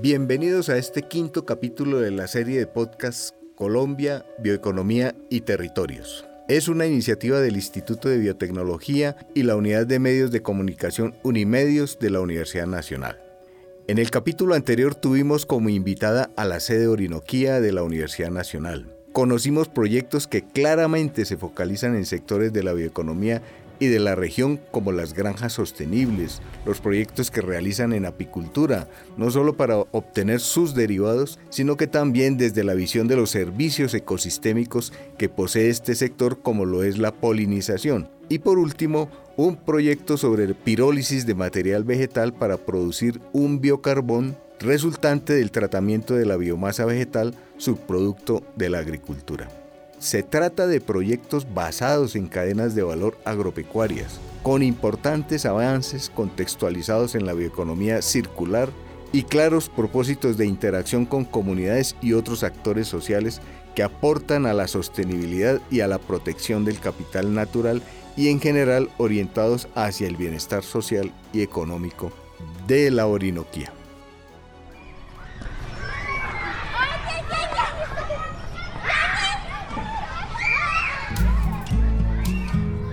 Bienvenidos a este quinto capítulo de la serie de podcasts Colombia, Bioeconomía y Territorios. Es una iniciativa del Instituto de Biotecnología y la Unidad de Medios de Comunicación Unimedios de la Universidad Nacional. En el capítulo anterior tuvimos como invitada a la sede Orinoquía de la Universidad Nacional. Conocimos proyectos que claramente se focalizan en sectores de la bioeconomía y de la región como las granjas sostenibles, los proyectos que realizan en apicultura, no solo para obtener sus derivados, sino que también desde la visión de los servicios ecosistémicos que posee este sector como lo es la polinización. Y por último, un proyecto sobre pirólisis de material vegetal para producir un biocarbón resultante del tratamiento de la biomasa vegetal, subproducto de la agricultura. Se trata de proyectos basados en cadenas de valor agropecuarias, con importantes avances contextualizados en la bioeconomía circular y claros propósitos de interacción con comunidades y otros actores sociales que aportan a la sostenibilidad y a la protección del capital natural y en general orientados hacia el bienestar social y económico de la Orinoquía.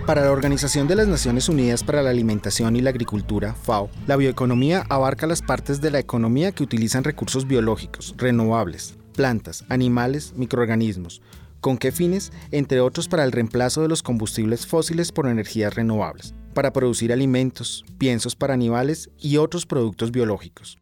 Para la Organización de las Naciones Unidas para la Alimentación y la Agricultura, FAO, la bioeconomía abarca las partes de la economía que utilizan recursos biológicos, renovables, plantas, animales, microorganismos, ¿Con qué fines? Entre otros para el reemplazo de los combustibles fósiles por energías renovables, para producir alimentos, piensos para animales y otros productos biológicos.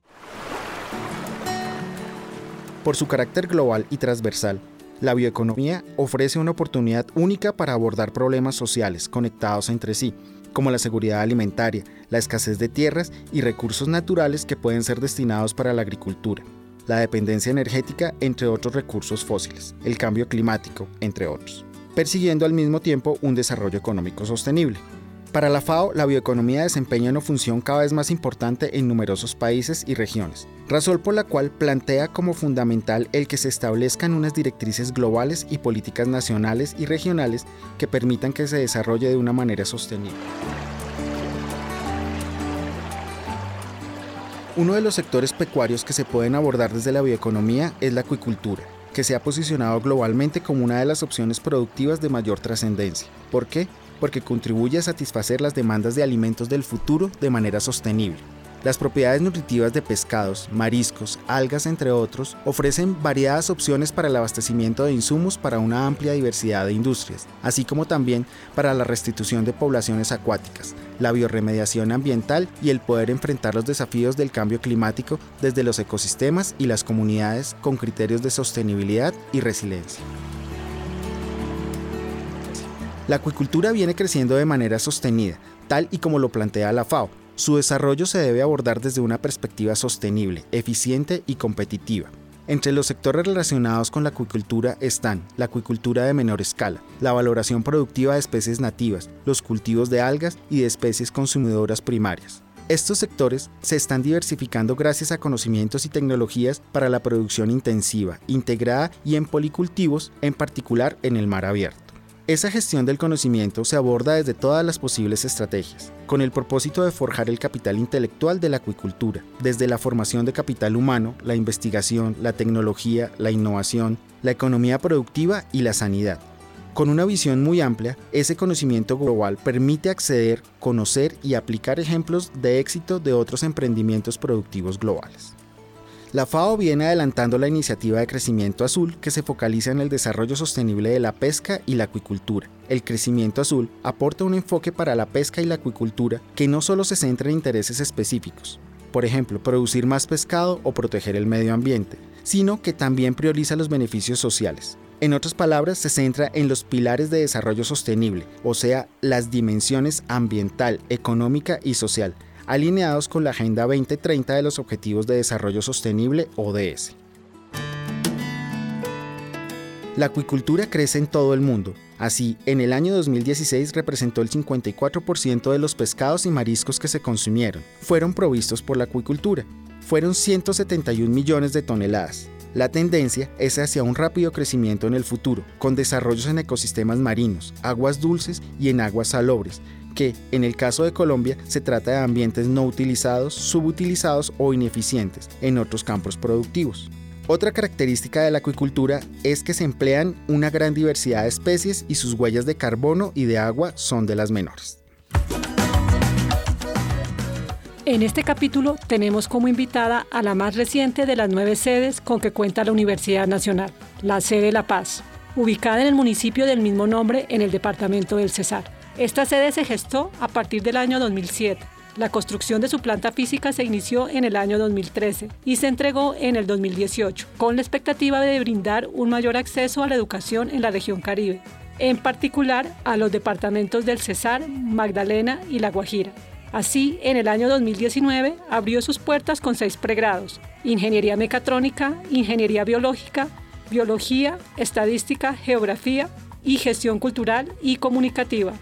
Por su carácter global y transversal, la bioeconomía ofrece una oportunidad única para abordar problemas sociales conectados entre sí, como la seguridad alimentaria, la escasez de tierras y recursos naturales que pueden ser destinados para la agricultura, la dependencia energética, entre otros recursos fósiles, el cambio climático, entre otros, persiguiendo al mismo tiempo un desarrollo económico sostenible. Para la FAO, la bioeconomía desempeña una función cada vez más importante en numerosos países y regiones, razón por la cual plantea como fundamental el que se establezcan unas directrices globales y políticas nacionales y regionales que permitan que se desarrolle de una manera sostenible. Uno de los sectores pecuarios que se pueden abordar desde la bioeconomía es la acuicultura, que se ha posicionado globalmente como una de las opciones productivas de mayor trascendencia. ¿Por qué? Porque contribuye a satisfacer las demandas de alimentos del futuro de manera sostenible. Las propiedades nutritivas de pescados, mariscos, algas, entre otros, ofrecen variadas opciones para el abastecimiento de insumos para una amplia diversidad de industrias, así como también para la restitución de poblaciones acuáticas, la bioremediación ambiental y el poder enfrentar los desafíos del cambio climático desde los ecosistemas y las comunidades con criterios de sostenibilidad y resiliencia. La acuicultura viene creciendo de manera sostenida, tal y como lo plantea la FAO, su desarrollo se debe abordar desde una perspectiva sostenible, eficiente y competitiva. Entre los sectores relacionados con la acuicultura están la acuicultura de menor escala, la valoración productiva de especies nativas, los cultivos de algas y de especies consumidoras primarias. Estos sectores se están diversificando gracias a conocimientos y tecnologías para la producción intensiva, integrada y en policultivos, en particular en el mar abierto. Esa gestión del conocimiento se aborda desde todas las posibles estrategias, con el propósito de forjar el capital intelectual de la acuicultura, desde la formación de capital humano, la investigación, la tecnología, la innovación, la economía productiva y la sanidad. Con una visión muy amplia, ese conocimiento global permite acceder, conocer y aplicar ejemplos de éxito de otros emprendimientos productivos globales. La FAO viene adelantando la iniciativa de crecimiento azul que se focaliza en el desarrollo sostenible de la pesca y la acuicultura. El crecimiento azul aporta un enfoque para la pesca y la acuicultura que no solo se centra en intereses específicos, por ejemplo, producir más pescado o proteger el medio ambiente, sino que también prioriza los beneficios sociales. En otras palabras, se centra en los pilares de desarrollo sostenible, o sea, las dimensiones ambiental, económica y social, alineados con la Agenda 2030 de los Objetivos de Desarrollo Sostenible ODS. La acuicultura crece en todo el mundo. Así, en el año 2016 representó el 54% de los pescados y mariscos que se consumieron. Fueron provistos por la acuicultura. Fueron 171 millones de toneladas. La tendencia es hacia un rápido crecimiento en el futuro, con desarrollos en ecosistemas marinos, aguas dulces y en aguas salobres, que, en el caso de Colombia, se trata de ambientes no utilizados, subutilizados o ineficientes en otros campos productivos. Otra característica de la acuicultura es que se emplean una gran diversidad de especies y sus huellas de carbono y de agua son de las menores. En este capítulo tenemos como invitada a la más reciente de las nueve sedes con que cuenta la Universidad Nacional, la sede La Paz, ubicada en el municipio del mismo nombre en el departamento del Cesar. Esta sede se gestó a partir del año 2007. La construcción de su planta física se inició en el año 2013 y se entregó en el 2018, con la expectativa de brindar un mayor acceso a la educación en la región Caribe, en particular a los departamentos del Cesar, Magdalena y La Guajira. Así, en el año 2019 abrió sus puertas con seis pregrados, Ingeniería Mecatrónica, Ingeniería Biológica, Biología, Estadística, Geografía y Gestión Cultural y Comunicativa,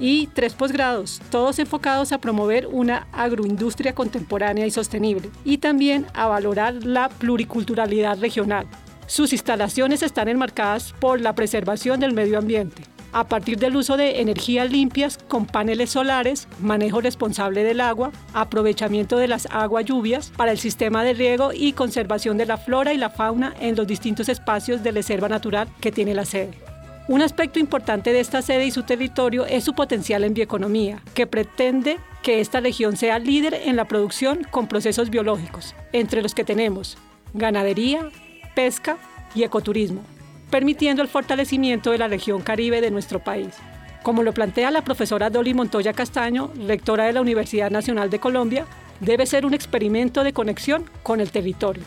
y tres posgrados, todos enfocados a promover una agroindustria contemporánea y sostenible, y también a valorar la pluriculturalidad regional. Sus instalaciones están enmarcadas por la preservación del medio ambiente, a partir del uso de energías limpias con paneles solares, manejo responsable del agua, aprovechamiento de las aguas lluvias para el sistema de riego y conservación de la flora y la fauna en los distintos espacios de reserva natural que tiene la sede. Un aspecto importante de esta sede y su territorio es su potencial en bioeconomía, que pretende que esta región sea líder en la producción con procesos biológicos, entre los que tenemos ganadería, pesca y ecoturismo permitiendo el fortalecimiento de la región caribe de nuestro país. Como lo plantea la profesora Dolly Montoya Castaño, rectora de la Universidad Nacional de Colombia, debe ser un experimento de conexión con el territorio.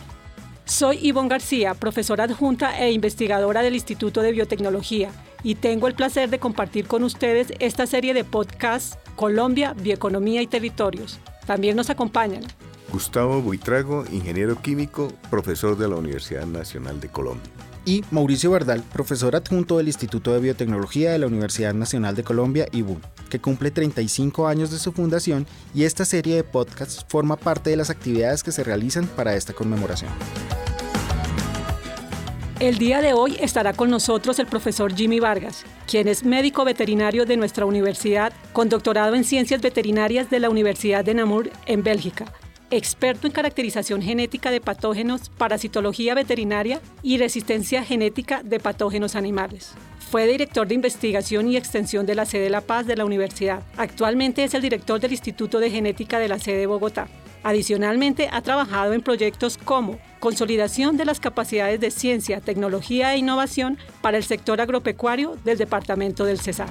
Soy Ivonne García, profesora adjunta e investigadora del Instituto de Biotecnología, y tengo el placer de compartir con ustedes esta serie de podcasts Colombia, Bioeconomía y Territorios. También nos acompañan Gustavo Buitrago, ingeniero químico, profesor de la Universidad Nacional de Colombia y Mauricio Verdal, profesor adjunto del Instituto de Biotecnología de la Universidad Nacional de Colombia, IBU, que cumple 35 años de su fundación y esta serie de podcasts forma parte de las actividades que se realizan para esta conmemoración. El día de hoy estará con nosotros el profesor Jimmy Vargas, quien es médico veterinario de nuestra universidad con doctorado en ciencias veterinarias de la Universidad de Namur en Bélgica experto en caracterización genética de patógenos, parasitología veterinaria y resistencia genética de patógenos animales. Fue director de investigación y extensión de la sede La Paz de la universidad. Actualmente es el director del Instituto de Genética de la sede de Bogotá. Adicionalmente, ha trabajado en proyectos como consolidación de las capacidades de ciencia, tecnología e innovación para el sector agropecuario del Departamento del Cesar.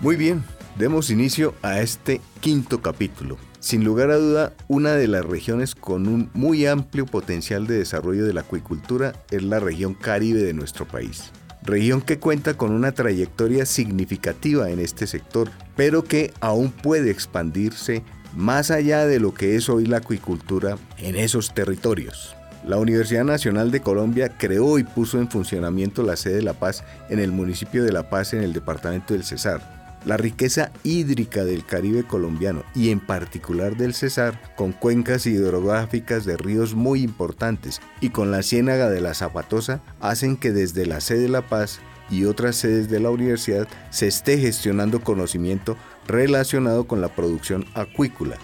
Muy bien, demos inicio a este quinto capítulo sin lugar a duda, una de las regiones con un muy amplio potencial de desarrollo de la acuicultura es la región caribe de nuestro país. Región que cuenta con una trayectoria significativa en este sector, pero que aún puede expandirse más allá de lo que es hoy la acuicultura en esos territorios. La Universidad Nacional de Colombia creó y puso en funcionamiento la sede de La Paz en el municipio de La Paz en el departamento del Cesar la riqueza hídrica del Caribe colombiano y en particular del Cesar, con cuencas hidrográficas de ríos muy importantes y con la ciénaga de la Zapatosa, hacen que desde la sede de La Paz y otras sedes de la universidad se esté gestionando conocimiento relacionado con la producción acuícola,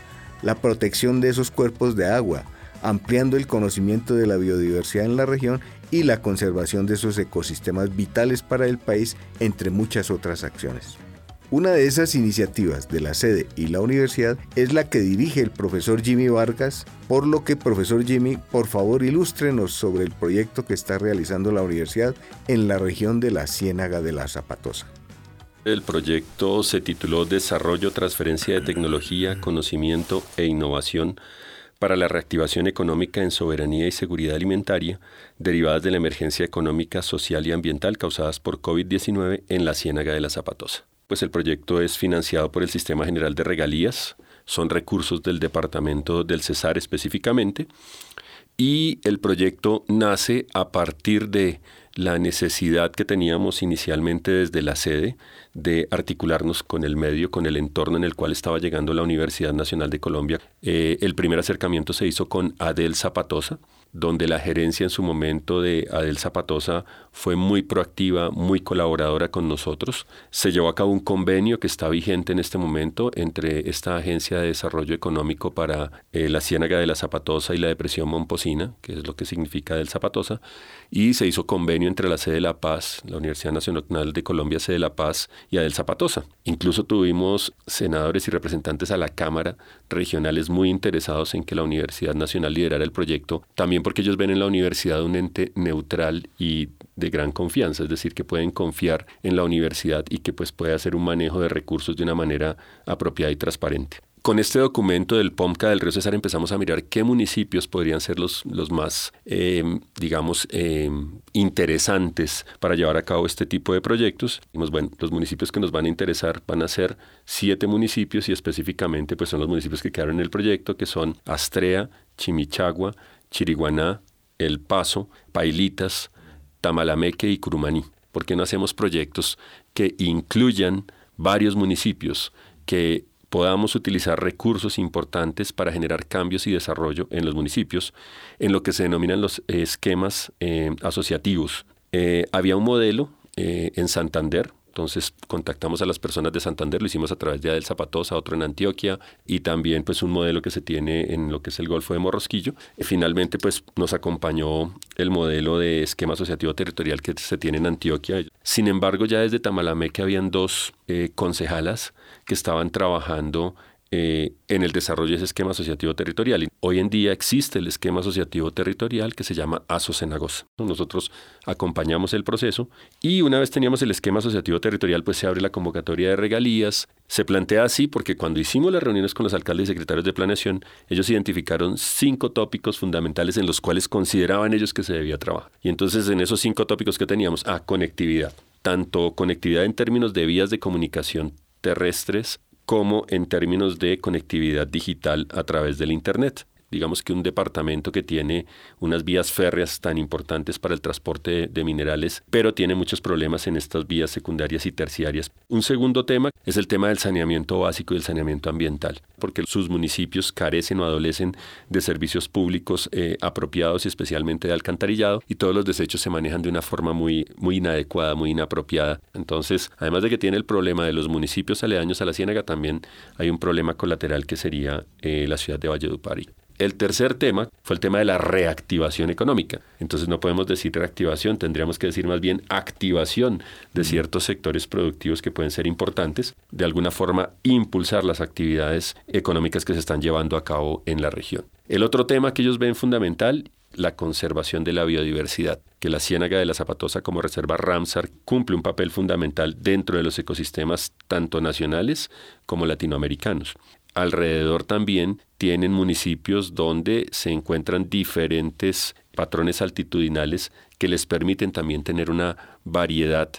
la protección de esos cuerpos de agua, ampliando el conocimiento de la biodiversidad en la región y la conservación de esos ecosistemas vitales para el país, entre muchas otras acciones. Una de esas iniciativas de la sede y la universidad es la que dirige el profesor Jimmy Vargas, por lo que profesor Jimmy, por favor ilústrenos sobre el proyecto que está realizando la universidad en la región de la Ciénaga de la Zapatosa. El proyecto se tituló Desarrollo, Transferencia de Tecnología, Conocimiento e Innovación para la reactivación económica en soberanía y seguridad alimentaria derivadas de la emergencia económica, social y ambiental causadas por COVID-19 en la Ciénaga de la Zapatosa. Pues el proyecto es financiado por el Sistema General de Regalías, son recursos del Departamento del Cesar específicamente, y el proyecto nace a partir de la necesidad que teníamos inicialmente desde la sede de articularnos con el medio, con el entorno en el cual estaba llegando la Universidad Nacional de Colombia. Eh, el primer acercamiento se hizo con Adel Zapatosa, donde la gerencia en su momento de Adel Zapatosa fue muy proactiva, muy colaboradora con nosotros. Se llevó a cabo un convenio que está vigente en este momento entre esta Agencia de Desarrollo Económico para eh, la Ciénaga de la Zapatosa y la Depresión Momposina, que es lo que significa Adel Zapatosa, y se hizo convenio entre la sede de La Paz, la Universidad Nacional de Colombia, sede de La Paz, y Adel Zapatosa. Incluso tuvimos senadores y representantes a la Cámara regionales muy interesados en que la Universidad Nacional liderara el proyecto, también porque ellos ven en la universidad un ente neutral y de gran confianza, es decir, que pueden confiar en la universidad y que pues puede hacer un manejo de recursos de una manera apropiada y transparente. Con este documento del POMCA del Río César empezamos a mirar qué municipios podrían ser los, los más, em, digamos, em, interesantes para llevar a cabo este tipo de proyectos. Dijimos, bueno, los municipios que nos van a interesar van a ser siete municipios y específicamente pues son los municipios que quedaron en el proyecto, que son Astrea, Chimichagua, Chiriguaná, El Paso, Pailitas, Tamalameque y Curumaní. ¿Por qué no hacemos proyectos que incluyan varios municipios, que podamos utilizar recursos importantes para generar cambios y desarrollo en los municipios, en lo que se denominan los esquemas eh, asociativos? Eh, había un modelo eh, en Santander, entonces contactamos a las personas de Santander, lo hicimos a través de Adel Zapatosa, otro en Antioquia y también pues un modelo que se tiene en lo que es el Golfo de Morrosquillo. finalmente pues nos acompañó el modelo de esquema asociativo territorial que se tiene en Antioquia. Sin embargo ya desde Tamalameque habían dos eh, concejalas que estaban trabajando eh, en el desarrollo de ese esquema asociativo territorial. hoy en día existe el esquema asociativo territorial que se llama ASOCENAGOS. Nosotros acompañamos el proceso y una vez teníamos el esquema asociativo territorial, pues se abre la convocatoria de regalías. Se plantea así porque cuando hicimos las reuniones con los alcaldes y secretarios de planeación, ellos identificaron cinco tópicos fundamentales en los cuales consideraban ellos que se debía trabajar. Y entonces en esos cinco tópicos que teníamos, a conectividad tanto conectividad en términos de vías de comunicación terrestres como en términos de conectividad digital a través del Internet digamos que un departamento que tiene unas vías férreas tan importantes para el transporte de minerales, pero tiene muchos problemas en estas vías secundarias y terciarias. Un segundo tema es el tema del saneamiento básico y el saneamiento ambiental, porque sus municipios carecen o adolecen de servicios públicos eh, apropiados y especialmente de alcantarillado y todos los desechos se manejan de una forma muy, muy inadecuada, muy inapropiada. Entonces, además de que tiene el problema de los municipios aledaños a la ciénaga, también hay un problema colateral que sería eh, la ciudad de Valledupar. El tercer tema fue el tema de la reactivación económica. Entonces no podemos decir reactivación, tendríamos que decir más bien activación de ciertos sectores productivos que pueden ser importantes, de alguna forma impulsar las actividades económicas que se están llevando a cabo en la región. El otro tema que ellos ven fundamental la conservación de la biodiversidad, que la Ciénaga de la Zapatosa como reserva Ramsar cumple un papel fundamental dentro de los ecosistemas tanto nacionales como latinoamericanos alrededor también tienen municipios donde se encuentran diferentes patrones altitudinales que les permiten también tener una variedad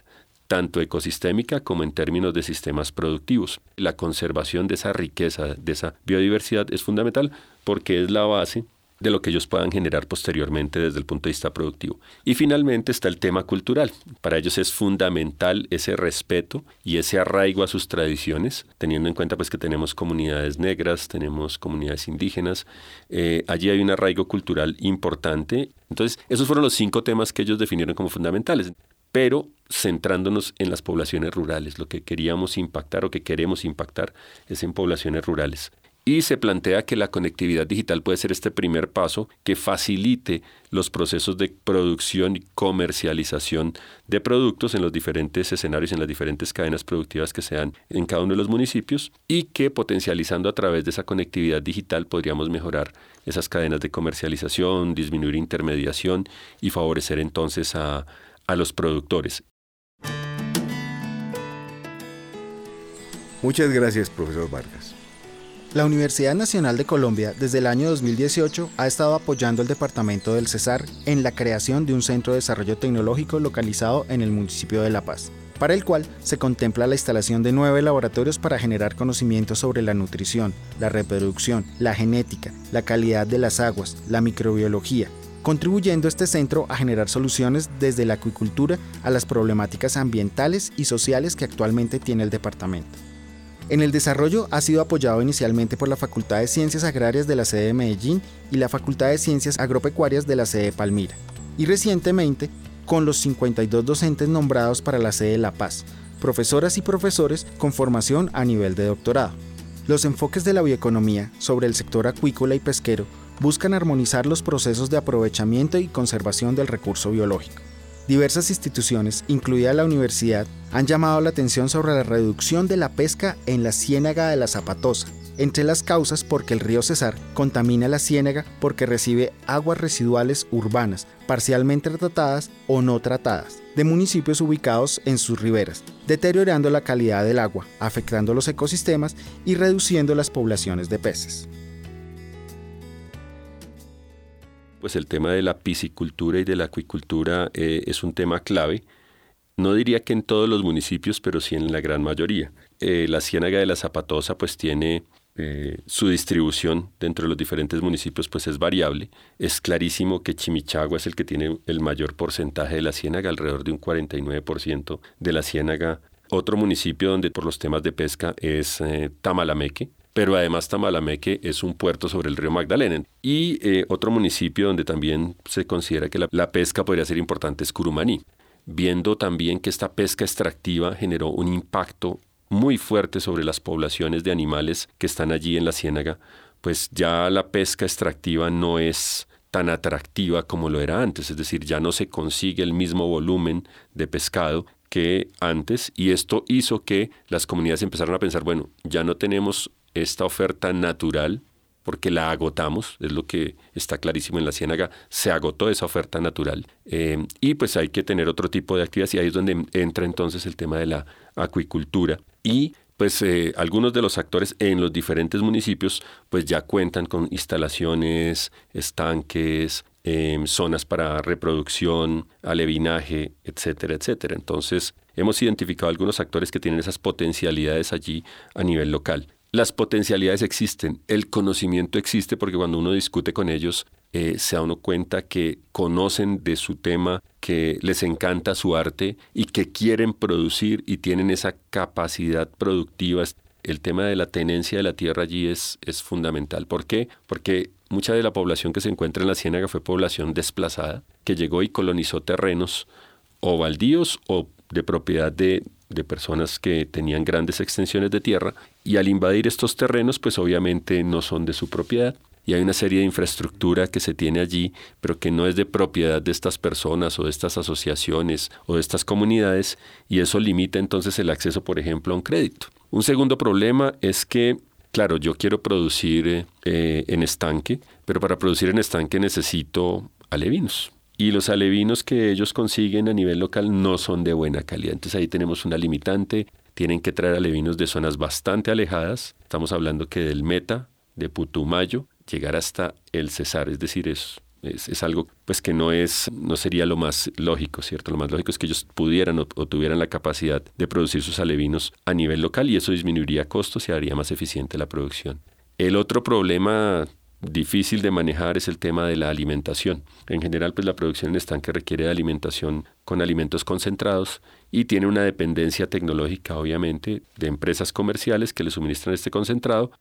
tanto ecosistémica como en términos de sistemas productivos. La conservación de esa riqueza, de esa biodiversidad es fundamental porque es la base de lo que ellos puedan generar posteriormente desde el punto de vista productivo. Y finalmente está el tema cultural. Para ellos es fundamental ese respeto y ese arraigo a sus tradiciones, teniendo en cuenta pues que tenemos comunidades negras, tenemos comunidades indígenas, eh, allí hay un arraigo cultural importante. Entonces, esos fueron los cinco temas que ellos definieron como fundamentales pero centrándonos en las poblaciones rurales. Lo que queríamos impactar o que queremos impactar es en poblaciones rurales y se plantea que la conectividad digital puede ser este primer paso que facilite los procesos de producción y comercialización de productos en los diferentes escenarios, en las diferentes cadenas productivas que sean en cada uno de los municipios y que potencializando a través de esa conectividad digital podríamos mejorar esas cadenas de comercialización, disminuir intermediación y favorecer entonces a, a los productores. Muchas gracias, profesor Vargas. La Universidad Nacional de Colombia desde el año 2018 ha estado apoyando al Departamento del Cesar en la creación de un centro de desarrollo tecnológico localizado en el municipio de La Paz, para el cual se contempla la instalación de nueve laboratorios para generar conocimientos sobre la nutrición, la reproducción, la genética, la calidad de las aguas, la microbiología, contribuyendo este centro a generar soluciones desde la acuicultura a las problemáticas ambientales y sociales que actualmente tiene el departamento. En el desarrollo ha sido apoyado inicialmente por la Facultad de Ciencias Agrarias de la sede de Medellín y la Facultad de Ciencias Agropecuarias de la sede de Palmira, y recientemente con los 52 docentes nombrados para la sede de La Paz, profesoras y profesores con formación a nivel de doctorado. Los enfoques de la bioeconomía sobre el sector acuícola y pesquero buscan armonizar los procesos de aprovechamiento y conservación del recurso biológico. Diversas instituciones, incluida la universidad, han llamado la atención sobre la reducción de la pesca en la ciénaga de la Zapatosa, entre las causas porque el río Cesar contamina la ciénaga porque recibe aguas residuales urbanas, parcialmente tratadas o no tratadas, de municipios ubicados en sus riberas, deteriorando la calidad del agua, afectando los ecosistemas y reduciendo las poblaciones de peces. Pues el tema de la piscicultura y de la acuicultura eh, es un tema clave. No diría que en todos los municipios, pero sí en la gran mayoría. Eh, la ciénaga de la Zapatosa pues tiene eh, su distribución dentro de los diferentes municipios pues es variable. Es clarísimo que Chimichagua es el que tiene el mayor porcentaje de la ciénaga, alrededor de un 49% de la ciénaga. Otro municipio donde por los temas de pesca es Tamalameque, pero además Tamalameque es un puerto sobre el río Magdalena. Y eh, otro municipio donde también se considera que la, pesca podría ser importante es Curumaní, viendo también que esta pesca extractiva generó un impacto muy fuerte sobre las poblaciones de animales que están allí en la ciénaga, pues ya la pesca extractiva no es tan atractiva como lo era antes, es decir, ya no se consigue el mismo volumen de pescado que antes y esto hizo que las comunidades empezaran a pensar, bueno, ya no tenemos esta oferta natural, porque la agotamos, es lo que está clarísimo en la ciénaga, se agotó esa oferta natural. Eh, y pues hay que tener otro tipo de actividades y ahí es donde entra entonces el tema de la acuicultura. Y pues eh, algunos de los actores en los diferentes municipios pues ya cuentan con instalaciones, estanques, em, zonas para reproducción, alevinaje, etcétera, etcétera. Entonces hemos identificado algunos actores que tienen esas potencialidades allí a nivel local las potencialidades existen, el conocimiento existe porque cuando uno discute con ellos eh, se da uno cuenta que conocen de su tema, que les encanta su arte y que quieren producir y tienen esa capacidad productiva. El tema de la tenencia de la tierra allí es, es fundamental. ¿Por qué? Porque mucha de la población que se encuentra en la ciénaga fue población desplazada, que llegó y colonizó terrenos o baldíos o de propiedad de, de personas que tenían grandes extensiones de tierra y al invadir estos terrenos pues obviamente no son de su propiedad y hay una serie de infraestructura que se tiene allí, pero que no es de propiedad de estas personas o de estas asociaciones o de estas comunidades, y eso limita entonces el acceso, por ejemplo, a un crédito. Un segundo problema es que, claro, yo quiero producir eh, en estanque, pero para producir en estanque necesito alevinos y los alevinos que ellos consiguen a nivel local no son de buena calidad. Entonces ahí tenemos una limitante, tienen que traer alevinos de zonas bastante alejadas, estamos hablando que del Meta, de Putumayo, llegar hasta el Cesar, es decir, es, es, algo pues que no, es, no sería lo más lógico, ¿cierto? Lo más lógico es que ellos pudieran o, o tuvieran la capacidad de producir sus alevinos a nivel local y eso disminuiría costos y haría más eficiente la producción. El otro problema difícil de manejar es el tema de la alimentación. En general, pues la producción en estanque requiere de alimentación con alimentos concentrados y tiene una dependencia tecnológica, obviamente, de empresas comerciales que le suministran este concentrado.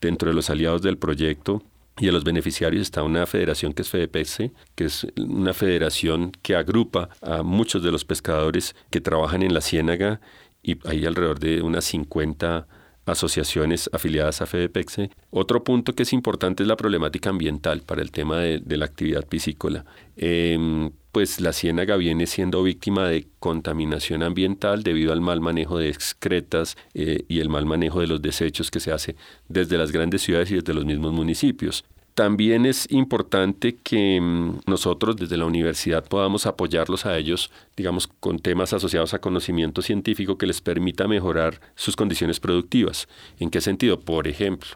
Dentro de los aliados del proyecto y a los beneficiarios está una federación que es FEDEPEXE, que es una federación que agrupa a muchos de los pescadores que trabajan en la ciénaga y hay alrededor de unas 50 asociaciones afiliadas a FEDEPEXE. Otro punto que es importante es la problemática ambiental para el tema de, la actividad piscícola. Em, pues la ciénaga viene siendo víctima de contaminación ambiental debido al mal manejo de excretas eh, y el mal manejo de los desechos que se hace desde las grandes ciudades y desde los mismos municipios. También es importante que mm, nosotros desde la universidad podamos apoyarlos a ellos, digamos, con temas asociados a conocimiento científico que les permita mejorar sus condiciones productivas. ¿En qué sentido? Por ejemplo,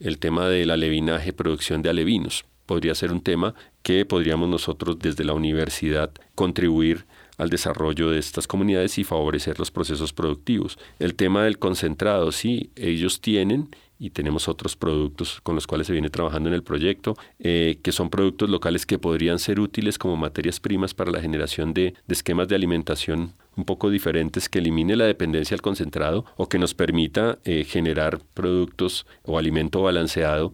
el tema del alevinaje, producción de alevinos. Podría ser un tema que podríamos nosotros desde la universidad contribuir al desarrollo de estas comunidades y favorecer los procesos productivos. El tema del concentrado, sí, ellos tienen y tenemos otros productos con los cuales se viene trabajando en el proyecto, eh, que son productos locales que podrían ser útiles como materias primas para la generación de, esquemas de alimentación un poco diferentes que elimine la dependencia al concentrado o que nos permita eh, generar productos o alimento balanceado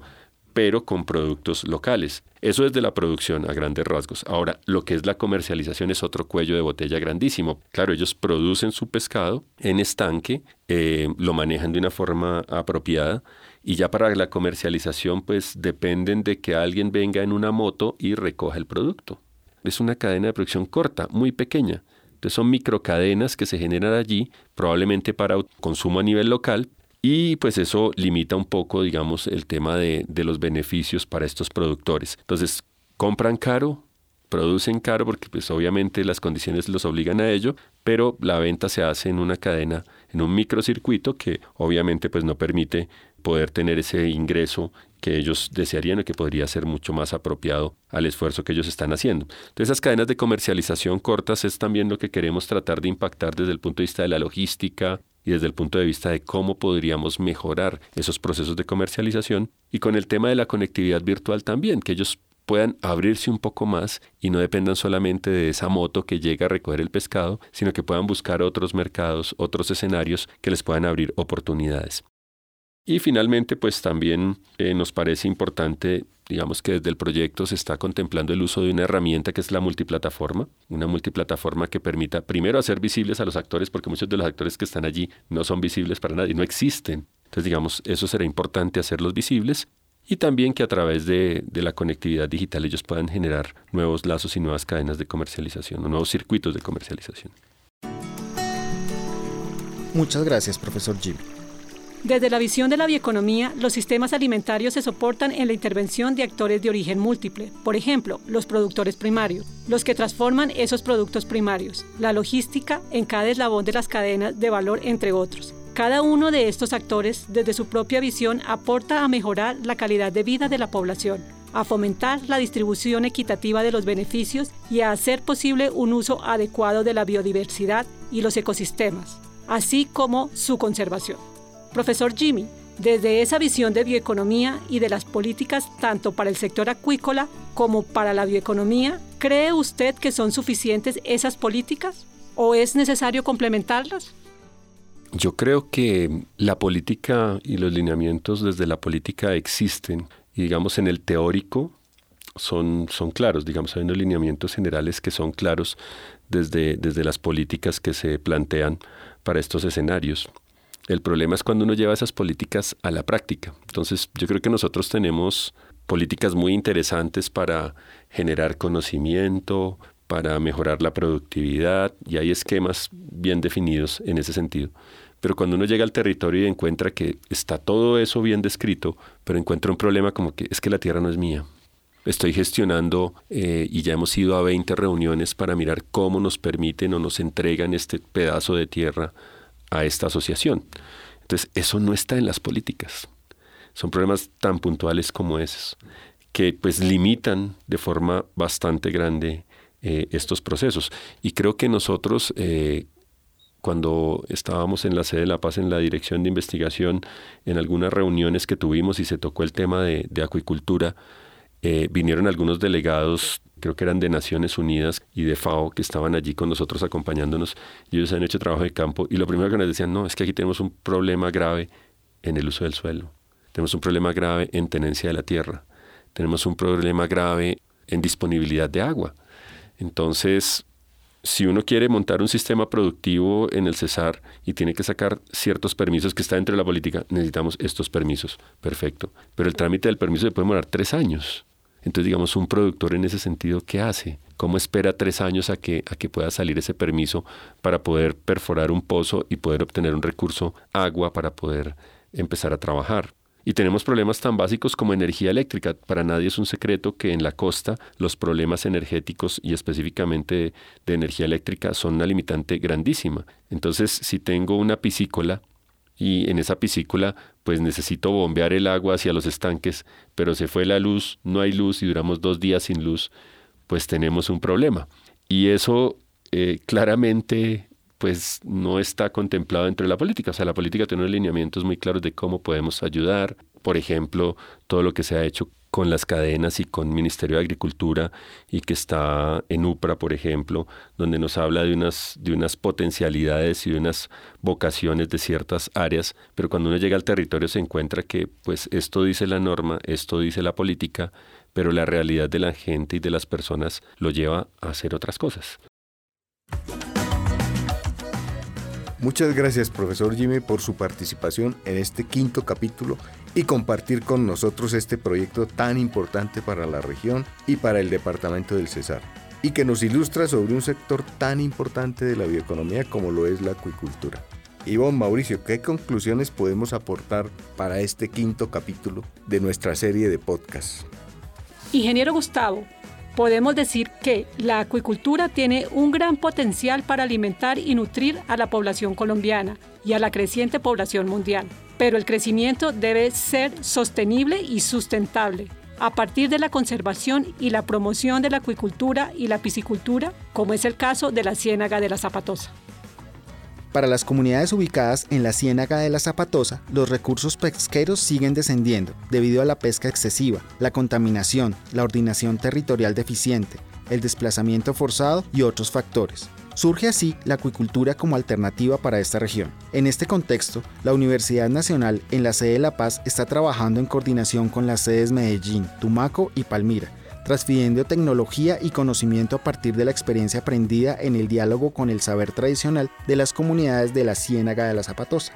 pero con productos locales. Eso es de la producción a grandes rasgos. Ahora, lo que es la comercialización es otro cuello de botella grandísimo. Claro, ellos producen su pescado en estanque, eh, lo manejan de una forma apropiada y ya para la comercialización pues dependen de que alguien venga en una moto y recoja el producto. Es una cadena de producción corta, muy pequeña. Entonces son microcadenas que se generan allí, probablemente para consumo a nivel local, y pues eso limita un poco, digamos, el tema de, los beneficios para estos productores. Entonces, compran caro, producen caro porque pues obviamente las condiciones los obligan a ello, pero la venta se hace en una cadena, en un microcircuito que obviamente pues no permite poder tener ese ingreso que ellos desearían y que podría ser mucho más apropiado al esfuerzo que ellos están haciendo. Entonces esas cadenas de comercialización cortas es también lo que queremos tratar de impactar desde el punto de vista de la logística, y desde el punto de vista de cómo podríamos mejorar esos procesos de comercialización y con el tema de la conectividad virtual también, que ellos puedan abrirse un poco más y no dependan solamente de esa moto que llega a recoger el pescado, sino que puedan buscar otros mercados, otros escenarios que les puedan abrir oportunidades. Y finalmente, pues también eh, nos parece importante, digamos que desde el proyecto se está contemplando el uso de una herramienta que es la multiplataforma, una multiplataforma que permita primero hacer visibles a los actores, porque muchos de los actores que están allí no son visibles para nadie, no existen. Entonces, digamos, eso será importante hacerlos visibles y también que a través de, de, la conectividad digital ellos puedan generar nuevos lazos y nuevas cadenas de comercialización o nuevos circuitos de comercialización. Muchas gracias, profesor Jimmy. Desde la visión de la bioeconomía, los sistemas alimentarios se soportan en la intervención de actores de origen múltiple, por ejemplo, los productores primarios, los que transforman esos productos primarios, la logística en cada eslabón de las cadenas de valor, entre otros. Cada uno de estos actores, desde su propia visión, aporta a mejorar la calidad de vida de la población, a fomentar la distribución equitativa de los beneficios y a hacer posible un uso adecuado de la biodiversidad y los ecosistemas, así como su conservación. Profesor Jimmy, desde esa visión de bioeconomía y de las políticas tanto para el sector acuícola como para la bioeconomía, ¿cree usted que son suficientes esas políticas o es necesario complementarlas? Yo creo que la política y los lineamientos desde la política existen y digamos en el teórico son, son claros, digamos, hay unos lineamientos generales que son claros desde, desde las políticas que se plantean para estos escenarios. El problema es cuando uno lleva esas políticas a la práctica. Entonces, yo creo que nosotros tenemos políticas muy interesantes para generar conocimiento, para mejorar la productividad y hay esquemas bien definidos en ese sentido. Pero cuando uno llega al territorio y encuentra que está todo eso bien descrito, pero encuentra un problema como que es que la tierra no es mía. Estoy gestionando eh, y ya hemos ido a 20 reuniones para mirar cómo nos permiten o nos entregan este pedazo de tierra a esta asociación. Entonces, eso no está en las políticas. Son problemas tan puntuales como esos, que pues limitan de forma bastante grande eh, estos procesos. Y creo que nosotros, eh, cuando estábamos en la sede de La Paz, en la dirección de investigación, en algunas reuniones que tuvimos y se tocó el tema de, acuicultura, eh, vinieron algunos delegados creo que eran de Naciones Unidas y de FAO, que estaban allí con nosotros acompañándonos, y ellos han hecho trabajo de campo, y lo primero que nos decían, no, es que aquí tenemos un problema grave en el uso del suelo, tenemos un problema grave en tenencia de la tierra, tenemos un problema grave en disponibilidad de agua. Entonces, si uno quiere montar un sistema productivo en el Cesar y tiene que sacar ciertos permisos que está dentro de la política, necesitamos estos permisos. Perfecto. Pero el trámite del permiso se puede demorar tres años. Entonces, digamos, un productor en ese sentido, ¿qué hace? ¿Cómo espera tres años a que, a que pueda salir ese permiso para poder perforar un pozo y poder obtener un recurso agua para poder empezar a trabajar? Y tenemos problemas tan básicos como energía eléctrica. Para nadie es un secreto que en la costa los problemas energéticos y específicamente de, de energía eléctrica son una limitante grandísima. Entonces, si tengo una piscícola y en esa piscícula pues necesito bombear el agua hacia los estanques, pero se fue la luz, no hay luz y duramos dos días sin luz, pues tenemos un problema. Y eso eh, claramente pues no está contemplado dentro de la política. O sea, la política tiene unos lineamientos muy claros de cómo podemos ayudar. Por ejemplo, todo lo que se ha hecho con las cadenas y con Ministerio de Agricultura y que está en UPRA, por ejemplo, donde nos habla de unas, de unas potencialidades y de unas vocaciones de ciertas áreas, pero cuando uno llega al territorio se encuentra que pues esto dice la norma, esto dice la política, pero la realidad de la gente y de las personas lo lleva a hacer otras cosas. Muchas gracias, profesor Jimmy, por su participación en este quinto capítulo y compartir con nosotros este proyecto tan importante para la región y para el departamento del Cesar, y que nos ilustra sobre un sector tan importante de la bioeconomía como lo es la acuicultura. Ivonne Mauricio, ¿qué conclusiones podemos aportar para este quinto capítulo de nuestra serie de podcasts? Ingeniero Gustavo, podemos decir que la acuicultura tiene un gran potencial para alimentar y nutrir a la población colombiana y a la creciente población mundial. Pero el crecimiento debe ser sostenible y sustentable a partir de la conservación y la promoción de la acuicultura y la piscicultura, como es el caso de la ciénaga de la Zapatosa. Para las comunidades ubicadas en la Ciénaga de la Zapatosa, los recursos pesqueros siguen descendiendo debido a la pesca excesiva, la contaminación, la ordinación territorial deficiente, el desplazamiento forzado y otros factores. Surge así la acuicultura como alternativa para esta región. En este contexto, la Universidad Nacional en la sede de La Paz está trabajando en coordinación con las sedes Medellín, Tumaco y Palmira transfiriendo tecnología y conocimiento a partir de la experiencia aprendida en el diálogo con el saber tradicional de las comunidades de la Ciénaga de la Zapatosa.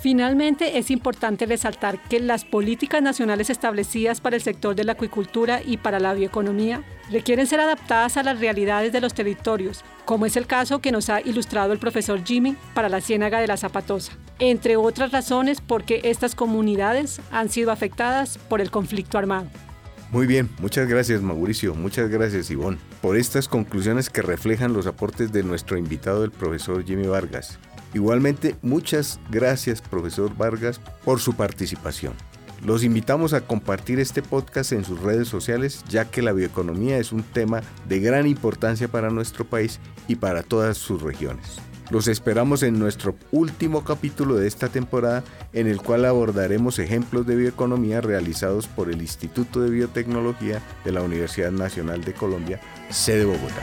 Finalmente, es importante resaltar que las políticas nacionales establecidas para el sector de la acuicultura y para la bioeconomía requieren ser adaptadas a las realidades de los territorios, como es el caso que nos ha ilustrado el profesor Jimmy para la Ciénaga de la Zapatosa, entre otras razones porque estas comunidades han sido afectadas por el conflicto armado. Muy bien, muchas gracias Mauricio, muchas gracias Ivonne, por estas conclusiones que reflejan los aportes de nuestro invitado, el profesor Jimmy Vargas. Igualmente, muchas gracias profesor Vargas por su participación. Los invitamos a compartir este podcast en sus redes sociales, ya que la bioeconomía es un tema de gran importancia para nuestro país y para todas sus regiones. Los esperamos en nuestro último capítulo de esta temporada en el cual abordaremos ejemplos de bioeconomía realizados por el Instituto de Biotecnología de la Universidad Nacional de Colombia, sede Bogotá.